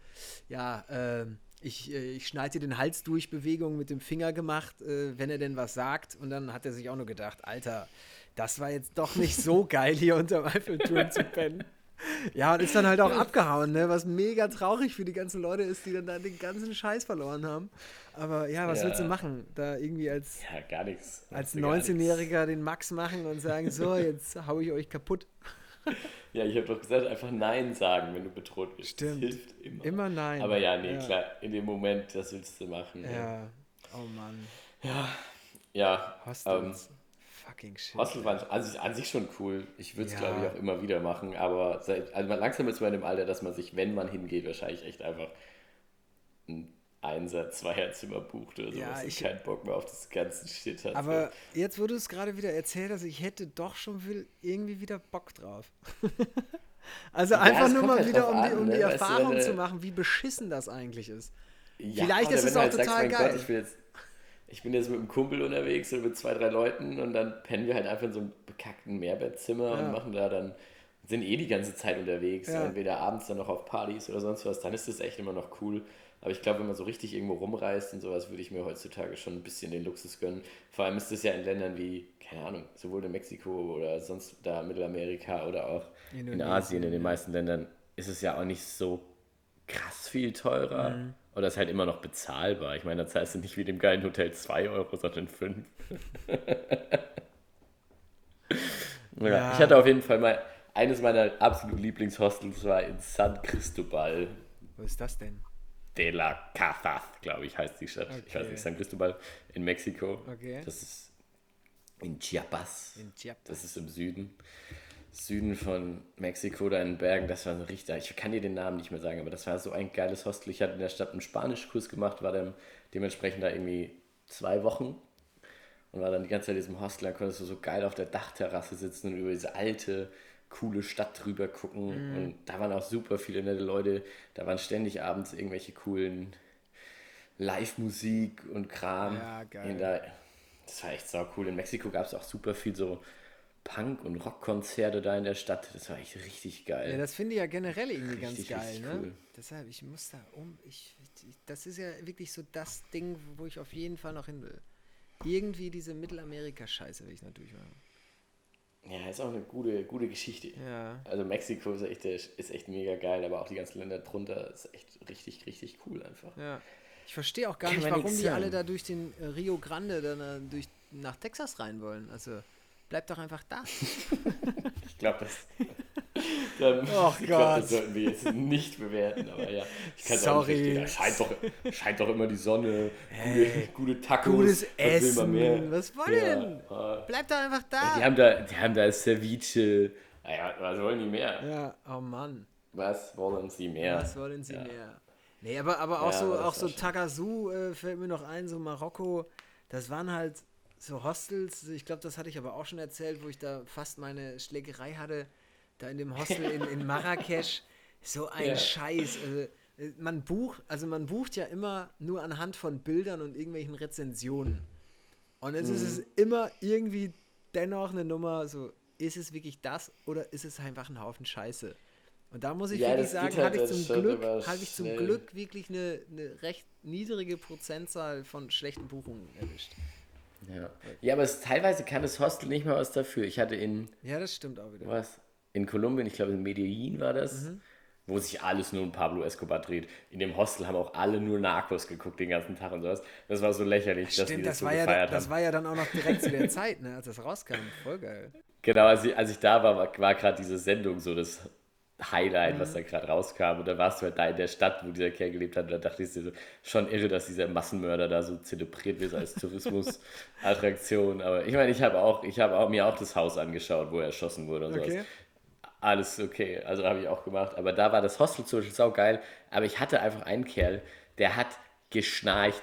ja, ähm, ich, äh, ich schneide dir den Hals durch Bewegung mit dem Finger gemacht, äh, wenn er denn was sagt. Und dann hat er sich auch nur gedacht, Alter, das war jetzt doch nicht so geil, hier unterm Eiffelturm zu pennen. Ja, und ist dann halt auch abgehauen, ne? was mega traurig für die ganzen Leute ist, die dann da den ganzen Scheiß verloren haben. Aber ja, was Ja. willst du machen? Da irgendwie als, Ja, gar nichts. als Gar nichts. 19-Jähriger den Max machen und sagen, so, jetzt hau ich euch kaputt. Ja, ich habe doch gesagt, einfach Nein sagen, wenn du bedroht bist. Stimmt. Das hilft immer. Immer nein. Aber ja, nee, Ja. klar, in dem Moment, das willst du machen. Ja, Ja, oh Mann. ja ähm, Hostels. Fucking shit. Hostel waren also an sich schon cool. Ich würde es, Ja. glaube ich, auch immer wieder machen. Aber seit, also langsam ist man in dem Alter, dass man sich, wenn man hingeht, wahrscheinlich echt einfach ein Einser, Zweierzimmer bucht oder sowas Ja, und ich- keinen Bock mehr auf das ganze Shit hat. Aber jetzt, wo du es gerade wieder erzählt hast, ich hätte doch schon will, irgendwie wieder Bock drauf. also Ja, einfach nur mal halt wieder, um die, um die ne? Du, Erfahrung du- zu machen, wie beschissen das eigentlich ist. Ja, Vielleicht ist es auch halt sagst, total mein geil. Gott, ich will jetzt, ich bin jetzt mit einem Kumpel unterwegs oder mit zwei, drei Leuten und dann pennen wir halt einfach in so einem bekackten Mehrbettzimmer Ja. und machen da dann, sind eh die ganze Zeit unterwegs, Ja. entweder abends dann noch auf Partys oder sonst was, dann ist das echt immer noch cool. Aber ich glaube, wenn man so richtig irgendwo rumreist und sowas, würde ich mir heutzutage schon ein bisschen den Luxus gönnen. Vor allem ist das ja in Ländern wie, keine Ahnung, sowohl in Mexiko oder sonst da Mittelamerika oder auch in Indonesien, Asien, in den meisten Ländern, ist es ja auch nicht so krass viel teurer. Mhm. Oder ist halt immer noch bezahlbar. Ich meine, da zahlst du nicht wie dem geilen Hotel 2 Euro, sondern 5. ja, Ja. Ich hatte auf jeden Fall mal, eines meiner absoluten Lieblingshostels war in San Cristobal Wo ist das denn? De la Cazaz, glaube ich, heißt die Stadt. Ich weiß Okay. nicht, San Cristobal in Mexiko. Okay. Das ist in Chiapas. In Chiapas. Das ist im Süden. Süden von Mexiko, da in den Bergen. Das war so richtig, ich kann dir den Namen nicht mehr sagen, aber das war so ein geiles Hostel. Ich hatte in der Stadt einen Spanischkurs gemacht, war dann dementsprechend da irgendwie zwei Wochen und war dann die ganze Zeit in diesem Hostel. Da konntest du so geil auf der Dachterrasse sitzen und über diese alte, coole Stadt drüber gucken. Mhm. Und da waren auch super viele nette Leute. Da waren ständig abends irgendwelche coolen Live-Musik und Kram. Ja, geil. Der, das war echt sau cool. In Mexiko gab es auch super viel so Punk- und Rockkonzerte da in der Stadt. Das war echt richtig geil. Ja, das finde ich ja generell irgendwie ganz Richtig, geil, richtig ne? cool. Deshalb, ich muss da um, ich, ich, das ist ja wirklich so das Ding, wo ich auf jeden Fall noch hin will. Irgendwie diese Mittelamerika-Scheiße will ich natürlich machen. Ja, ist auch eine gute, gute Geschichte. Ja. Also Mexiko ist echt, ist echt mega geil, aber auch die ganzen Länder drunter ist echt richtig, richtig cool einfach. Ja. Ich verstehe auch gar Kann nicht, warum die alle da durch den äh, Rio Grande dann äh, durch, nach Texas rein wollen. Also bleib doch einfach da. Ich glaube, das. Dann, Och ich glaub, Gott. das sollten wir jetzt nicht bewerten, aber ja, ich kann es auch Sorry. nicht. Da scheint doch, scheint doch immer die Sonne, gute, gute Tacos. Gutes Essen. Was wollen? Ja, äh, Bleib doch einfach die, da. haben da, die haben da Ceviche. Naja, was wollen die mehr? Ja, oh Mann. Was wollen sie mehr? Was wollen sie Ja. mehr? Nee, aber, aber auch Ja, so, auch so Tagazu äh, fällt mir noch ein, so Marokko. Das waren halt so Hostels. Ich glaube, das hatte ich aber auch schon erzählt, wo ich da fast meine Schlägerei hatte. Da in dem Hostel in, in Marrakesch. So ein Ja. Scheiß. Also, äh, man bucht, also man bucht ja immer nur anhand von Bildern und irgendwelchen Rezensionen. Und es ist es Mhm. immer irgendwie dennoch eine Nummer, so, ist es wirklich das oder ist es einfach ein Haufen Scheiße? Und da muss ich Ja, wirklich sagen, halt hatte ich zum Glück, hatte ich zum. Glück wirklich eine, eine recht niedrige Prozentzahl von schlechten Buchungen erwischt. Ja, ja aber es, teilweise kann das Hostel nicht mal was dafür. Ich hatte in, Ja, das stimmt auch wieder. was? In Kolumbien, ich glaube in Medellin war das, Mhm. wo sich alles nur um Pablo Escobar dreht. In dem Hostel haben auch alle nur Narcos geguckt den ganzen Tag und sowas. Das war so lächerlich, dass die Stimmt, das, das, so war ja, gefeiert das haben. war ja dann auch noch direkt zu der Zeit, ne, als das rauskam. Voll geil. Genau, als ich, als ich da war, war, war gerade diese Sendung so das Highlight, Mhm. was da gerade rauskam. Und da warst du halt da in der Stadt, wo dieser Kerl gelebt hat. Und da dachte ich so, schon irre, dass dieser Massenmörder da so zelebriert wird als Tourismusattraktion. Aber ich meine, ich habe auch, ich habe auch, mir auch das Haus angeschaut, wo er erschossen wurde und sowas. Alles okay, also habe ich auch gemacht. Aber da war das Hostel zum Beispiel saugeil. Aber ich hatte einfach einen Kerl, der hat geschnarcht.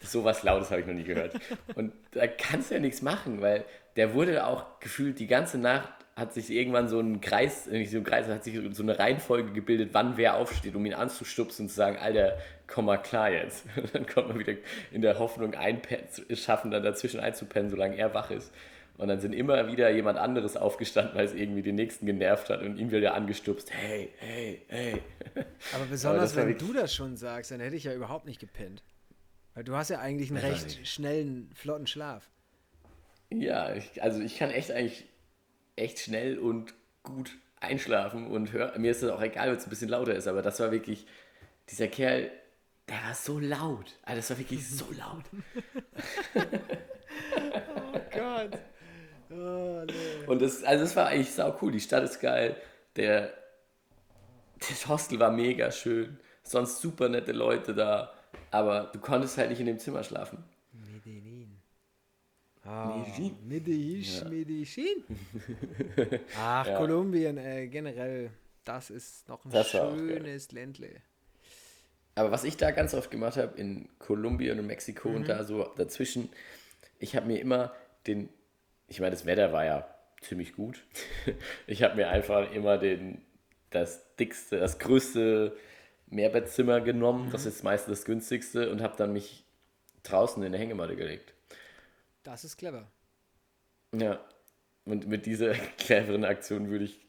So was Lautes habe ich noch nie gehört. Und da kannst du ja nichts machen, weil der wurde auch gefühlt die ganze Nacht hat sich irgendwann so ein Kreis, äh, nicht so ein Kreis, hat sich so eine Reihenfolge gebildet, wann wer aufsteht, um ihn anzustupsen und zu sagen, Alter, komm mal klar jetzt. Und dann kommt man wieder in der Hoffnung einpennen, schaffen, dann dazwischen einzupennen, solange er wach ist. Und dann sind immer wieder jemand anderes aufgestanden, weil es irgendwie den nächsten genervt hat und ihn wieder angestupst. Hey, hey, hey. Aber besonders, war wenn du das schon sagst, dann hätte ich ja überhaupt nicht gepennt. Weil du hast ja eigentlich einen recht schnellen, flotten Schlaf. Ja, ich, also ich kann echt eigentlich echt schnell und gut einschlafen und hör, mir ist das auch egal, wenn es ein bisschen lauter ist, aber das war wirklich, dieser Kerl, der war so laut. Also das war wirklich so laut. Oh Gott. Oh, nee. Und das, also das war eigentlich sau cool. Die Stadt ist geil. Der, das Hostel war mega schön. Sonst super nette Leute da. Aber du konntest halt nicht in dem Zimmer schlafen. Medellin. Ah, Medellin. Medellin, Medellin. Ach, Ja. Kolumbien, äh, generell, das ist noch ein Das schönes Ländle. Aber was ich da ganz oft gemacht habe, in Kolumbien und Mexiko und da so dazwischen, ich habe mir immer den, ich meine, das Wetter war ja ziemlich gut. Ich habe mir einfach immer den, das dickste, das größte Mehrbettzimmer genommen, das ist meistens das günstigste und habe dann mich draußen in der Hängematte gelegt. Das ist clever. Ja, und mit dieser cleveren Aktion würde ich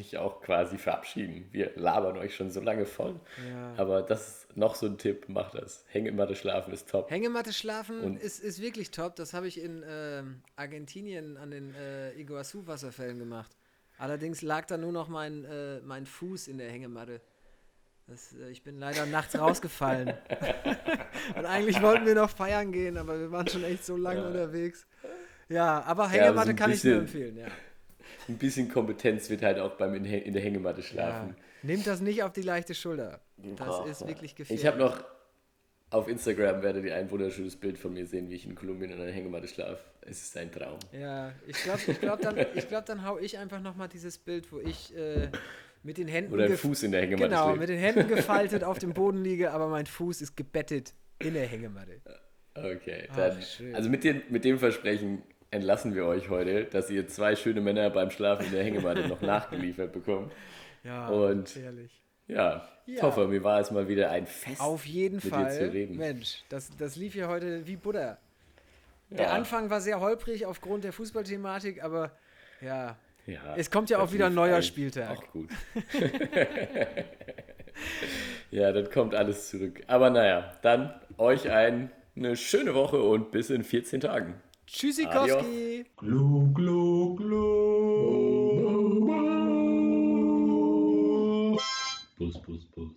mich auch quasi verabschieden. Wir labern euch schon so lange voll. Ja. Aber das ist noch so ein Tipp, macht das. Hängematte schlafen ist top. Hängematte schlafen Und- ist, ist wirklich top. Das habe ich in ähm, Argentinien an den äh, Iguazu-Wasserfällen gemacht. Allerdings lag da nur noch mein, äh, mein Fuß in der Hängematte. Das, äh, ich bin leider nachts rausgefallen. Und eigentlich wollten wir noch feiern gehen, aber wir waren schon echt so lange Ja. unterwegs. Ja, aber Ja, Hängematte so ein kann ich nur empfehlen, ja. Ein bisschen Kompetenz wird halt auch beim in, in der Hängematte ja. schlafen. Nehmt das nicht auf die leichte Schulter. Das Boah, ist ja. wirklich gefährlich. Ich habe noch auf Instagram werdet ihr ein wunderschönes Bild von mir sehen, wie ich in Kolumbien in einer Hängematte schlafe. Es ist ein Traum. Ja, ich glaube, ich glaub, dann, ich glaub, dann hau ich einfach nochmal dieses Bild, wo ich äh, mit den Händen. Oder Fuß in der Hängematte Genau, schläft. mit den Händen gefaltet auf dem Boden liege, aber mein Fuß ist gebettet in der Hängematte. Okay, Ach, dann, schön. also mit, den, mit dem Versprechen entlassen wir euch heute, dass ihr zwei schöne Männer beim Schlafen in der Hängematte noch nachgeliefert bekommt. Ja, Und- ehrlich. Ja, Ja. Toffer, mir war es mal wieder ein Fest. Auf jeden mit dir Fall. zu reden. Mensch, das, das lief hier heute wie Butter. Der Ja. Anfang war sehr holprig aufgrund der Fußballthematik, aber ja, Ja, es kommt ja auch wieder ein neuer Spieltag. Auch gut. ja, dann kommt alles zurück. Aber naja, dann euch ein, eine schöne Woche und bis in 14 Tagen. Tschüssikowski. Glu, glu, glu. Bus, bus, bus.